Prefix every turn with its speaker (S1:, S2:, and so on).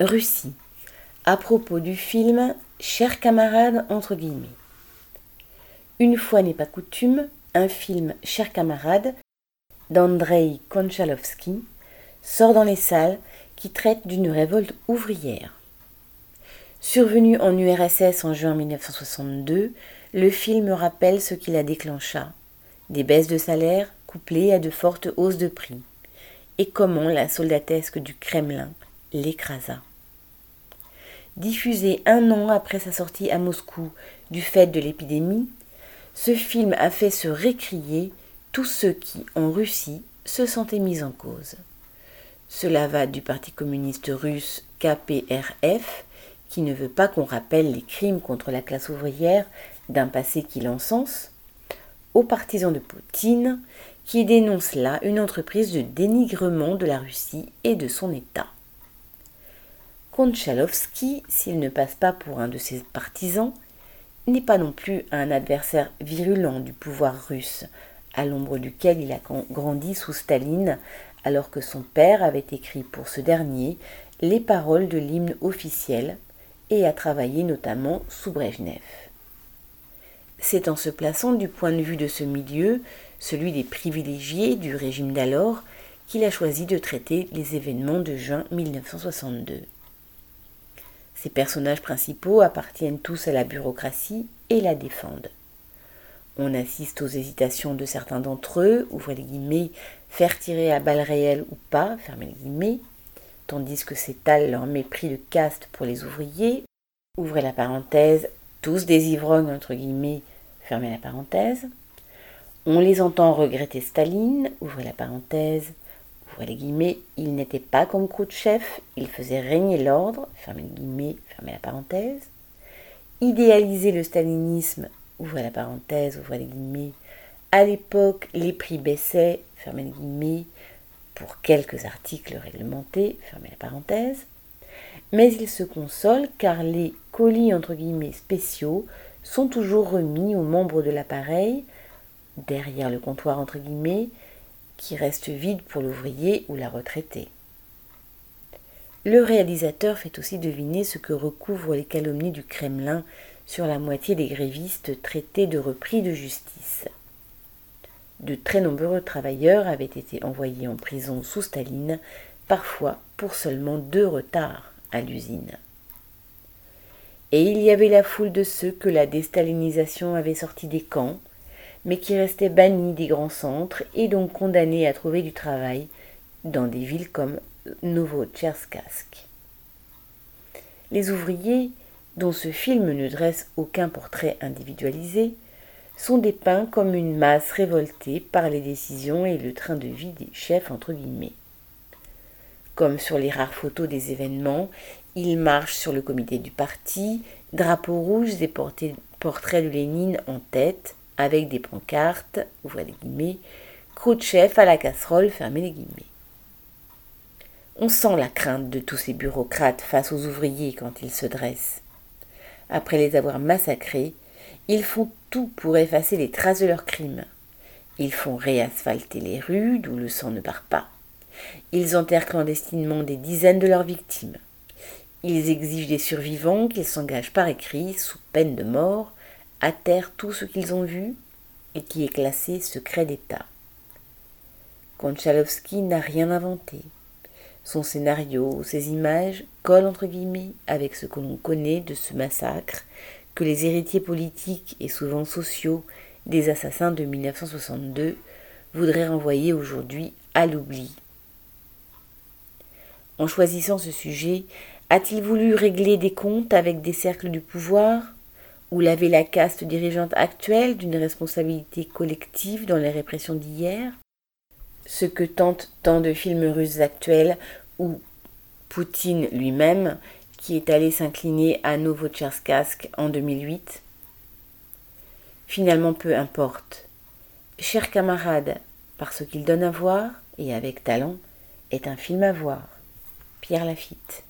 S1: Russie, à propos du film Chers camarades entre guillemets. Une fois n'est pas coutume, un film Chers camarades d'Andrei Konchalovsky sort dans les salles qui traite d'une révolte ouvrière. Survenu en URSS en juin 1962, le film rappelle ce qui la déclencha des baisses de salaire couplées à de fortes hausses de prix, et comment la soldatesque du Kremlin l'écrasa. Diffusé un an après sa sortie à Moscou du fait de l'épidémie, ce film a fait se récrier tous ceux qui, en Russie, se sentaient mis en cause. Cela va du Parti communiste russe KPRF, qui ne veut pas qu'on rappelle les crimes contre la classe ouvrière d'un passé qui l'encense, aux partisans de Poutine, qui dénoncent là une entreprise de dénigrement de la Russie et de son État. Konchalovsky, s'il ne passe pas pour un de ses partisans, n'est pas non plus un adversaire virulent du pouvoir russe, à l'ombre duquel il a grandi sous Staline, alors que son père avait écrit pour ce dernier les paroles de l'hymne officiel et a travaillé notamment sous Brejnev. C'est en se plaçant du point de vue de ce milieu, celui des privilégiés du régime d'alors, qu'il a choisi de traiter les événements de juin 1962. Ces personnages principaux appartiennent tous à la bureaucratie et la défendent. On assiste aux hésitations de certains d'entre eux, ouvrez les guillemets, faire tirer à balles réelles ou pas, fermez les guillemets, tandis que s'étale leur mépris de caste pour les ouvriers, ouvrez la parenthèse, tous des ivrognes entre guillemets, fermez la parenthèse. On les entend regretter Staline, ouvrez la parenthèse, il n'était pas comme Khrouchtchev, il faisait régner l'ordre, la parenthèse. Idéaliser le stalinisme, la parenthèse. À l'époque, les prix baissaient, pour quelques articles réglementés, la parenthèse. Mais il se console car les colis spéciaux sont toujours remis aux membres de l'appareil, derrière le comptoir qui reste vide pour l'ouvrier ou la retraitée. Le réalisateur fait aussi deviner ce que recouvrent les calomnies du Kremlin sur la moitié des grévistes traités de repris de justice. De très nombreux travailleurs avaient été envoyés en prison sous Staline, parfois pour seulement deux retards à l'usine. Et il y avait la foule de ceux que la déstalinisation avait sortis des camps, mais qui restaient bannis des grands centres et donc condamnés à trouver du travail dans des villes comme Novotcherkassk. Les ouvriers, dont ce film ne dresse aucun portrait individualisé, sont dépeints comme une masse révoltée par les décisions et le train de vie des chefs entre guillemets. Comme sur les rares photos des événements, ils marchent sur le comité du parti, drapeaux rouges et portraits de Lénine en tête, avec des pancartes, ouvrez les guillemets, Khrouchtchev à la casserole, fermez les guillemets. On sent la crainte de tous ces bureaucrates face aux ouvriers quand ils se dressent. Après les avoir massacrés, ils font tout pour effacer les traces de leurs crimes. Ils font réasphalter les rues d'où le sang ne part pas. Ils enterrent clandestinement des dizaines de leurs victimes. Ils exigent des survivants qu'ils s'engagent par écrit, sous peine de mort, à taire tout ce qu'ils ont vu et qui est classé secret d'État. Konchalovsky n'a rien inventé. Son scénario, ses images collent entre guillemets avec ce que l'on connaît de ce massacre que les héritiers politiques et souvent sociaux des assassins de 1962 voudraient renvoyer aujourd'hui à l'oubli. En choisissant ce sujet, a-t-il voulu régler des comptes avec des cercles du pouvoir ou laver la caste dirigeante actuelle d'une responsabilité collective dans les répressions d'hier? Ce que tentent tant de films russes actuels ou Poutine lui-même qui est allé s'incliner à Novotcherkassk en 2008 Finalement, peu importe. Cher camarade, parce qu'il donne à voir, et avec talent, est un film à voir. Pierre Lafitte.